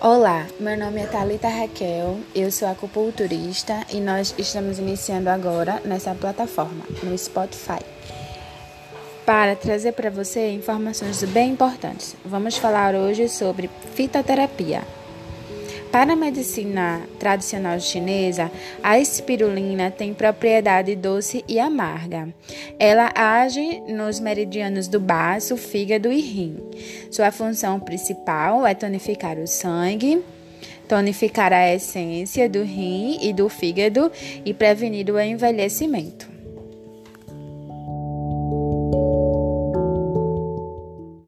Olá, meu nome é Talita Raquel, eu sou acupunturista e nós estamos iniciando agora nessa plataforma, no Spotify, para trazer para você informações bem importantes. Vamos falar hoje sobre fitoterapia. Para a medicina tradicional chinesa, a espirulina tem propriedade doce e amarga. Ela age nos meridianos do baço, fígado e rim. Sua função principal é tonificar o sangue, tonificar a essência do rim e do fígado e prevenir o envelhecimento.